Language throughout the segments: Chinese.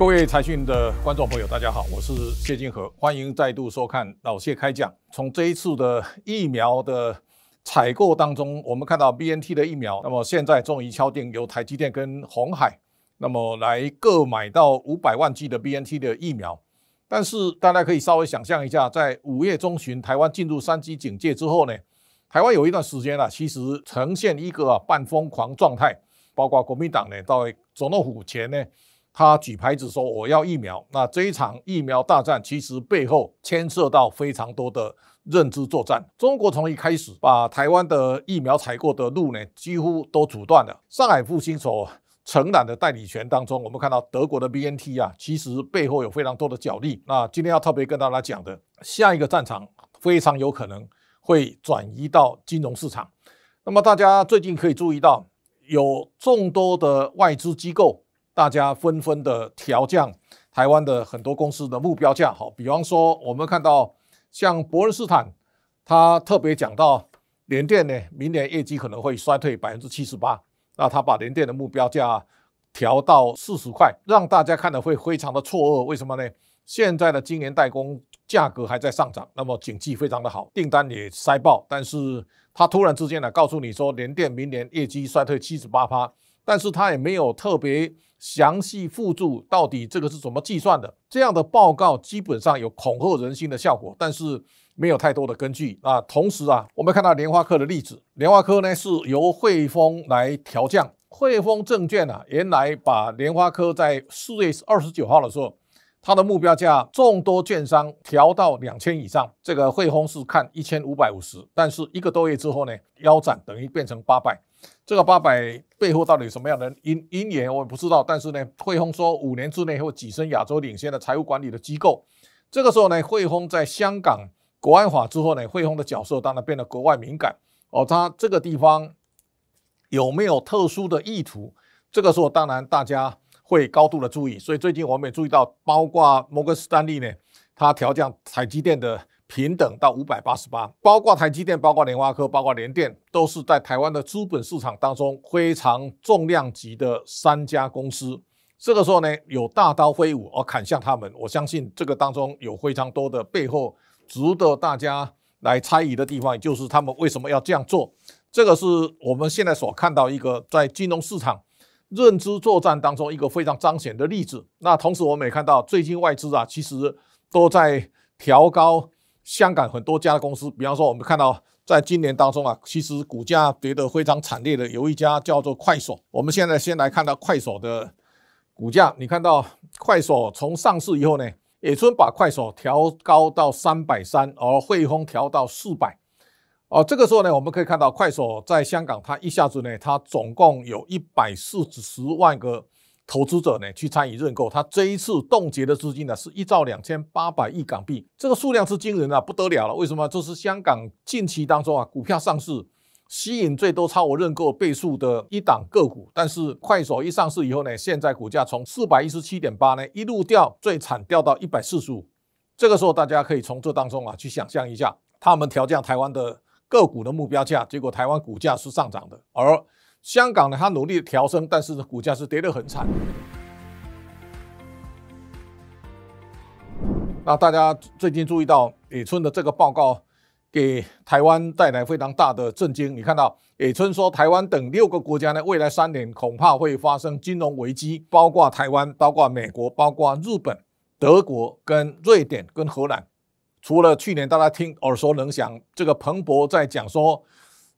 各位财讯的观众朋友，大家好，我是谢金河，欢迎再度收看老谢开讲。从这一次的疫苗的采购当中，我们看到 BNT 的疫苗，那么现在终于敲定由台积电跟鸿海，那么来各买到五百万剂的 BNT 的疫苗。但是大家可以稍微想象一下，在五月中旬台湾进入三级警戒之后呢，台湾有一段时间啊，其实呈现一个半疯狂状态，包括国民党呢，到总统府前呢。他举牌子说我要疫苗，那这一场疫苗大战其实背后牵涉到非常多的认知作战。中国从一开始把台湾的疫苗采购的路呢，几乎都阻断了。上海复星所承揽的代理权当中，我们看到德国的 BNT 啊，其实背后有非常多的角力。那今天要特别跟大家讲的，下一个战场非常有可能会转移到金融市场。那么大家最近可以注意到，有众多的外资机构。大家纷纷的调降台湾的很多公司的目标价，好，比方说我们看到像伯恩斯坦，他特别讲到联电呢，明年业绩可能会衰退百分之七十八，那他把联电的目标价调到四十块，让大家看了会非常的错愕，为什么呢？现在的晶圆代工价格还在上涨，那么景气非常的好，订单也塞爆，但是他突然之间呢告诉你说联电明年业绩衰退七十八趴。但是他也没有特别详细附注到底这个是怎么计算的。这样的报告基本上有恐吓人心的效果，但是没有太多的根据啊。同时啊，我们看到联发科的例子，联发科呢是由汇丰来调降。汇丰证券啊，原来把联发科在四月二十九号的时候，它的目标价众多券商调到两千以上，这个汇丰是看一千五百五十，但是一个多月之后呢，腰斩等于变成八百。这个八百背后到底有什么样的因因缘，我也不知道。但是呢，汇丰说五年之内会跻身亚洲领先的财务管理的机构。这个时候呢，汇丰在香港国安法之后呢，汇丰的角色当然变得格外敏感。哦，它这个地方有没有特殊的意图？这个时候当然大家会高度的注意。所以最近我们也注意到，包括摩根士丹利呢，它调降台积电的。平等到五百八十八，包括台积电、包括联发科、包括联电，都是在台湾的资本市场当中非常重量级的三家公司。这个时候呢，有大刀挥舞而砍向他们，我相信这个当中有非常多的背后值得大家来猜疑的地方，也就是他们为什么要这样做。这个是我们现在所看到一个在金融市场认知作战当中一个非常彰显的例子。那同时我们也看到，最近外资啊，其实都在调高。香港很多家公司，比方说我们看到，在今年当中啊，其实股价跌得非常惨烈的，有一家叫做快手。我们现在先来看到快手的股价，你看到快手从上市以后呢，野村把快手调高到三百三，而汇丰调到四百。哦，这个时候呢，我们可以看到快手在香港，它一下子呢，它总共有一百四十万个。投资者呢去参与认购，他这一次冻结的资金呢是一兆两千八百亿港币，这个数量是惊人啊，不得了了。为什么？这是香港近期当中啊股票上市吸引最多超额认购倍数的一档个股。但是快手一上市以后呢，现在股价从四百一十七点八呢一路掉，最惨掉到一百四十五。这个时候大家可以从这当中啊去想象一下，他们调降台湾的个股的目标价，结果台湾股价是上涨的，而。香港呢，它努力调升，但是股价是跌得很惨。那大家最近注意到野村的这个报告，给台湾带来非常大的震惊。你看到野村说，台湾等六个国家呢，未来三年恐怕会发生金融危机，包括台湾，包括美国，包括日本、德国跟瑞典跟荷兰。除了去年大家听耳熟能详，这个彭博在讲说。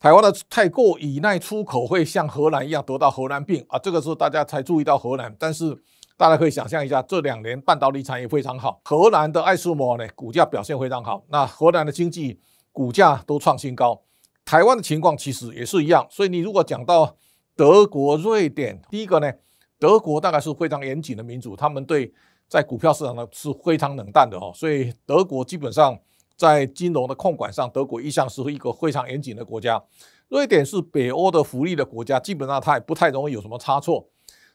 台湾的太过依赖出口，会像荷兰一样得到荷兰病啊！这个时候大家才注意到荷兰，但是大家可以想象一下，这两年半导体产业非常好，荷兰的艾斯摩呢股价表现非常好，那荷兰的经济股价都创新高。台湾的情况其实也是一样，所以你如果讲到德国、瑞典，第一个呢，德国大概是非常严谨的民主，他们对在股票市场呢是非常冷淡的哦，所以德国基本上。在金融的控管上，德国一向是一个非常严谨的国家。瑞典是北欧的福利的国家，基本上它也不太容易有什么差错。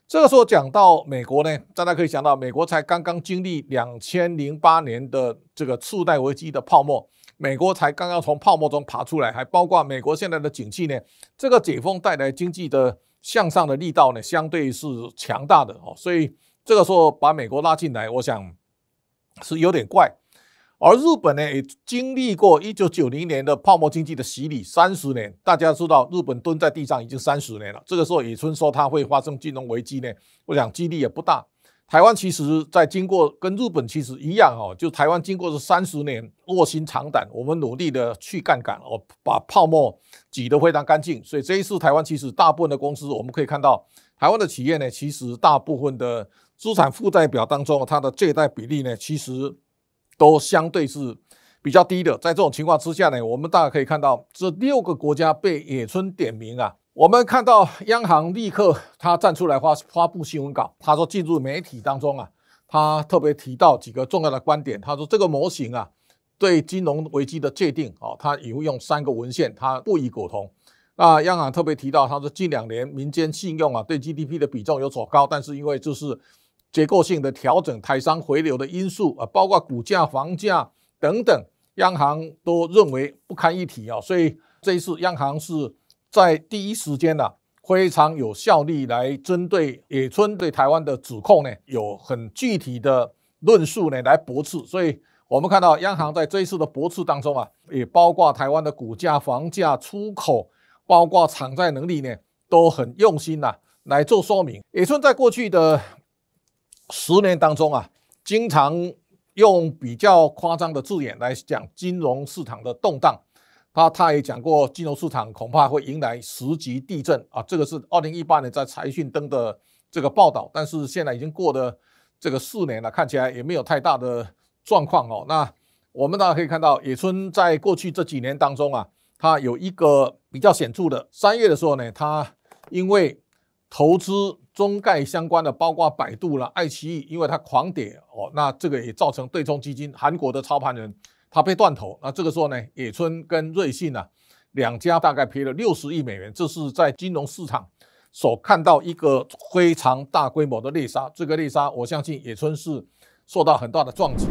这个时候讲到美国呢，大家可以想到，美国才刚刚经历两千零八年的这个次贷危机的泡沫，美国才刚刚从泡沫中爬出来，还包括美国现在的景气呢，这个解封带来经济的向上的力道呢，相对是强大的哦，所以。这个时候把美国拉进来，我想是有点怪。而日本呢，也经历过一九九零年的泡沫经济的洗礼，三十年，大家知道日本蹲在地上已经三十年了。这个时候野村说它会发生金融危机呢，我想几率也不大。台湾其实在经过跟日本其实一样哦，就台湾经过这三十年卧薪尝胆，我们努力的去杠杆哦，把泡沫挤得非常干净。所以这一次台湾其实大部分的公司，我们可以看到台湾的企业呢，其实大部分的资产负债表当中，它的借贷比例呢，其实。都相对是比较低的，在这种情况之下呢，我们大家可以看到这六个国家被野村点名啊。我们看到央行立刻他站出来发发布新闻稿，他说进入媒体当中啊，他特别提到几个重要的观点。他说这个模型啊，对金融危机的界定啊，他引用三个文献，他不以苟同。那央行特别提到，他说近两年民间信用啊对 GDP 的比重有所高，但是因为就是。结构性的调整、台商回流的因素啊，包括股价、房价等等，央行都认为不堪一提啊。所以这一次央行是在第一时间呢，非常有效力来针对野村对台湾的指控呢，有很具体的论述呢来驳斥。所以我们看到央行在这一次的驳斥当中啊，也包括台湾的股价、房价、出口，包括偿债能力呢，都很用心呐来做说明。野村在过去的。十年当中啊，经常用比较夸张的字眼来讲金融市场的动荡。他他也讲过，金融市场恐怕会迎来十级地震啊。这个是二零一八年在财讯登的这个报道，但是现在已经过了这个四年了，看起来也没有太大的状况哦。那我们大家可以看到，野村在过去这几年当中啊，他有一个比较显著的，三月的时候呢，他因为投资。中概相关的，包括百度了、爱奇艺，因为它狂跌哦，那这个也造成对冲基金韩国的操盘人他被断头。那这个时候呢，野村跟瑞信啊两家大概赔了六十亿美元，这是在金融市场所看到一个非常大规模的猎杀。这个猎杀，我相信野村是受到很大的撞击。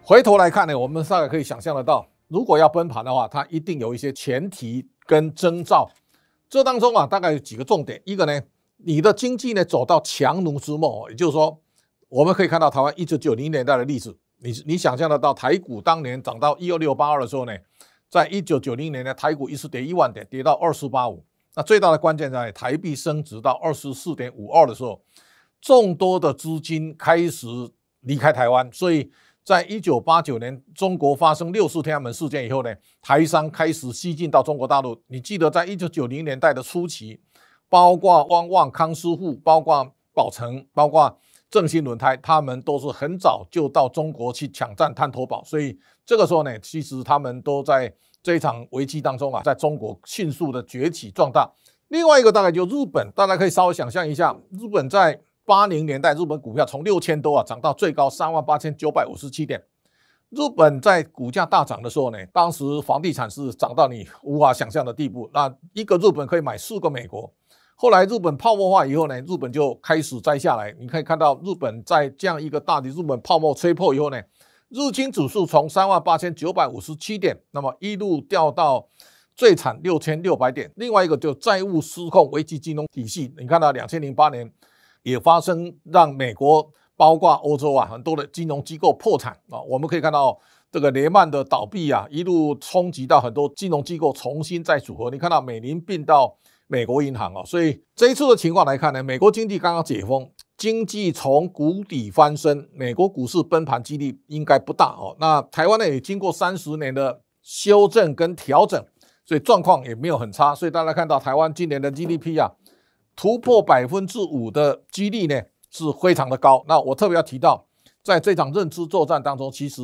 回头来看呢，我们大概可以想象得到，如果要崩盘的话，它一定有一些前提。跟征兆，这当中啊，大概有几个重点。一个呢，你的经济呢走到强弩之末，也就是说，我们可以看到台湾一九九零年代的例子。你你想象得到台股当年涨到一二六八二的时候呢，在一九九零年呢，台股一次跌一万点，跌到二四八五。那最大的关键在台币升值到二十四点五二的时候，众多的资金开始离开台湾，所以。在一九八九年，中国发生六四天安门事件以后呢，台商开始西进到中国大陆。你记得，在一九九零年代的初期，包括汪旺、康师傅、包括宝成、包括正新轮胎，他们都是很早就到中国去抢占滩头堡。所以这个时候呢，其实他们都在这一场危机当中啊，在中国迅速的崛起壮大。另外一个大概就日本，大家可以稍微想象一下，日本在。八零年代，日本股票从六千多啊涨到最高三万八千九百五十七点。日本在股价大涨的时候呢，当时房地产是涨到你无法想象的地步。那一个日本可以买四个美国。后来日本泡沫化以后呢，日本就开始摘下来。你可以看到，日本在这样一个大的日本泡沫吹破以后呢，日经指数从三万八千九百五十七点，那么一路掉到最惨六千六百点。另外一个就债务失控、危机金融体系。你看到两千零八年。也发生让美国包括欧洲啊很多的金融机构破产啊，我们可以看到这个雷曼的倒闭啊，一路冲击到很多金融机构重新再组合。你看到美林并到美国银行啊，所以这一次的情况来看呢，美国经济刚刚解封，经济从谷底翻身，美国股市崩盘几率应该不大哦。那台湾呢也经过三十年的修正跟调整，所以状况也没有很差。所以大家看到台湾今年的 GDP 啊。突破百分之五的几率呢是非常的高。那我特别要提到，在这场认知作战当中，其实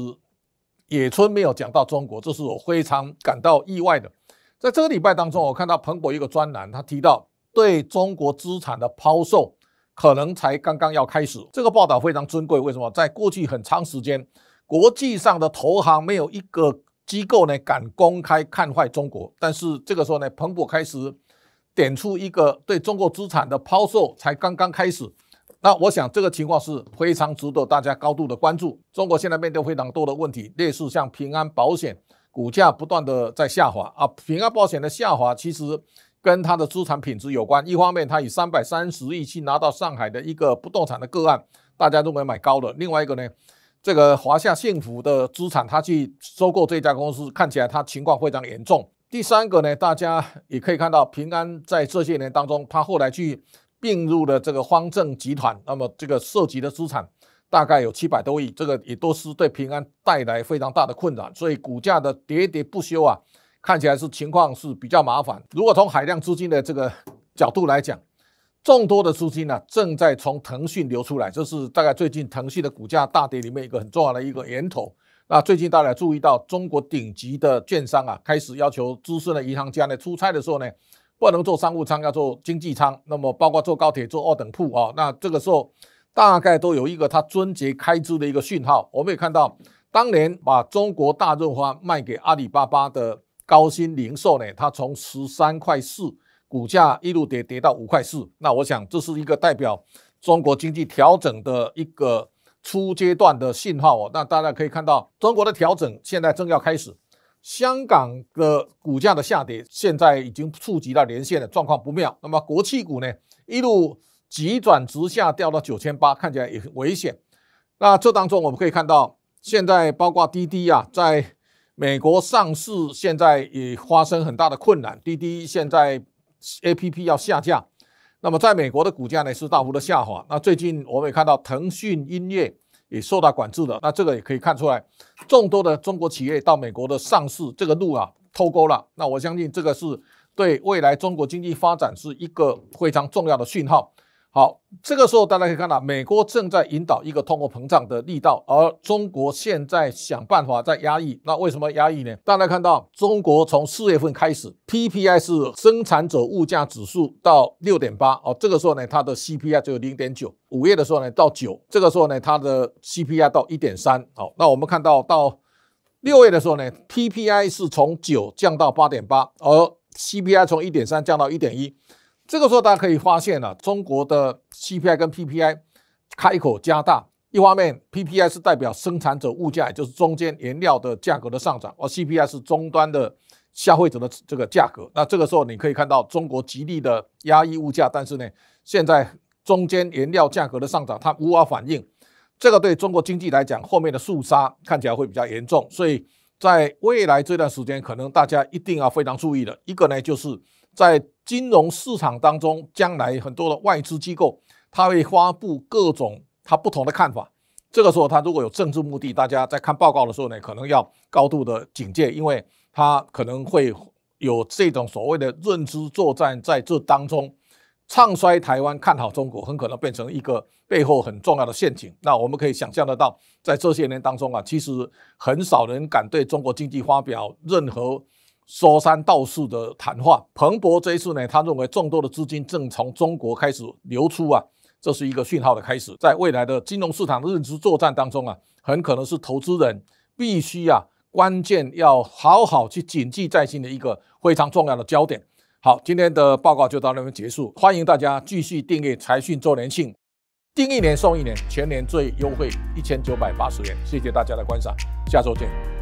野村没有讲到中国，这是我非常感到意外的。在这个礼拜当中，我看到彭博一个专栏，他提到对中国资产的抛售可能才刚刚要开始。这个报道非常珍贵，为什么？在过去很长时间，国际上的投行没有一个机构呢敢公开看坏中国，但是这个时候呢，彭博开始。点出一个对中国资产的抛售才刚刚开始，那我想这个情况是非常值得大家高度的关注。中国现在面对非常多的问题，类似像平安保险股价不断的在下滑啊，平安保险的下滑其实跟它的资产品质有关。一方面，它以三百三十亿去拿到上海的一个不动产的个案，大家认为买高了。另外一个呢，这个华夏幸福的资产，它去收购这家公司，看起来它情况非常严重。第三个呢，大家也可以看到，平安在这些年当中，它后来去并入了这个方正集团，那么这个涉及的资产。大概有七百多亿，这个也都是对平安带来非常大的困扰，所以股价的喋喋不休啊，看起来是情况是比较麻烦。如果从海量资金的这个角度来讲，众多的资金呢、正在从腾讯流出来，这是大概最近腾讯的股价大跌里面一个很重要的一个源头。那最近大家注意到，中国顶级的券商啊，开始要求资深的银行家呢出差的时候呢，不能坐商务舱，要坐经济舱，那么包括坐高铁坐二等铺啊，那这个时候。大概都有一个它撙节开支的一个讯号。我们也看到，当年把中国大润发卖给阿里巴巴的高鑫零售呢，它从十三块四股价一路跌跌到五块四。那我想这是一个代表中国经济调整的一个初阶段的信号哦。那大家可以看到，中国的调整现在正要开始。香港的股价的下跌现在已经触及到年线了，状况不妙。那么国企股呢，一路。急转直下，掉到九千八，看起来也很危险。那这当中我们可以看到，现在包括滴滴啊，在美国上市，现在也发生很大的困难。滴滴现在 APP 要下架，那么在美国的股价呢是大幅的下滑。那最近我们也看到腾讯音乐也受到管制的，那这个也可以看出来，众多的中国企业到美国的上市这个路啊偷钩了。那我相信这个是对未来中国经济发展是一个非常重要的讯号。好，这个时候大家可以看到，美国正在引导一个通货膨胀的力道，而中国现在想办法在压抑。那为什么压抑呢？大家看到，中国从四月份开始，PPI 是生产者物价指数到六点八哦，这个时候呢，它的 CPI 只有零点九。五月的时候呢，到九，这个时候呢，它的 CPI 到一点三。好，那我们看到到六月的时候呢，PPI 是从九降到八点八，而 CPI 从一点三降到一点一。这个时候，大家可以发现了，中国的 CPI 跟 PPI 开口加大。一方面，PPI 是代表生产者物价，也就是中间原料的价格的上涨，而 CPI 是终端的消费者的这个价格。那这个时候，你可以看到中国极力的压抑物价，但是呢，现在中间原料价格的上涨，它无法反应。这个对中国经济来讲，后面的肃杀看起来会比较严重。所以在未来这段时间，可能大家一定要非常注意的一个呢，就是。在金融市场当中，将来很多的外资机构，他会发布各种他不同的看法。这个时候，他如果有政治目的，大家在看报告的时候呢，可能要高度的警戒，因为他可能会有这种所谓的认知作战在这当中，唱衰台湾，看好中国，很可能变成一个背后很重要的陷阱。那我们可以想象得到，在这些年当中啊，其实很少人敢对中国经济发表任何。说三道四的谈话，彭博这一次呢，他认为众多的资金正从中国开始流出啊，这是一个讯号的开始。在未来的金融市场的认知作战当中啊，很可能是投资人必须啊，关键要好好去谨记在心的一个非常重要的焦点。好，今天的报告就到那边结束，欢迎大家继续订阅财讯周年庆，订一年送一年，全年最优惠一千九百八十元。谢谢大家的观赏，下周见。